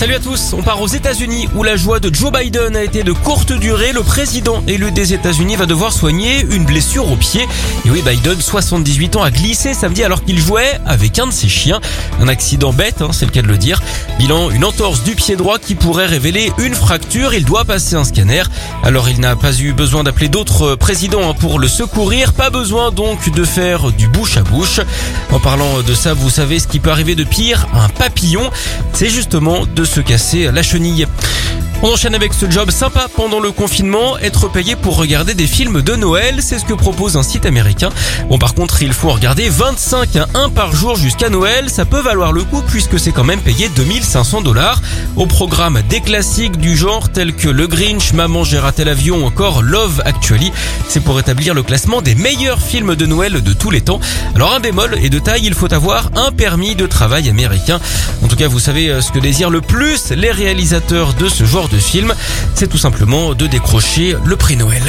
Salut à tous, on part aux États-Unis où la joie de Joe Biden a été de courte durée. Le président élu des États-Unis va devoir soigner une blessure au pied. Et oui, Biden, 78 ans, a glissé samedi alors qu'il jouait avec un de ses chiens. Un accident bête, hein, c'est le cas de le dire. Bilan, une entorse du pied droit qui pourrait révéler une fracture. Il doit passer un scanner. Alors il n'a pas eu besoin d'appeler d'autres présidents hein, pour le secourir. Pas besoin donc de faire du bouche à bouche. En parlant de ça, vous savez ce qui peut arriver de pire? Un papillon. C'est justement de se casser la chenille. On enchaîne avec ce job sympa pendant le confinement, être payé pour regarder des films de Noël, c'est ce que propose un site américain. Bon par contre il faut regarder 25 à 1 par jour jusqu'à Noël, ça peut valoir le coup puisque c'est quand même payé 2500 dollars. Au programme des classiques du genre tels que Le Grinch, Maman j'ai raté l'avion ou encore Love Actually, c'est pour établir le classement des meilleurs films de Noël de tous les temps. Alors un bémol et de taille, il faut avoir un permis de travail américain. En tout cas vous savez euh, ce que désirent le plus les réalisateurs de ce genre de film, c'est tout simplement de décrocher le prix Noël.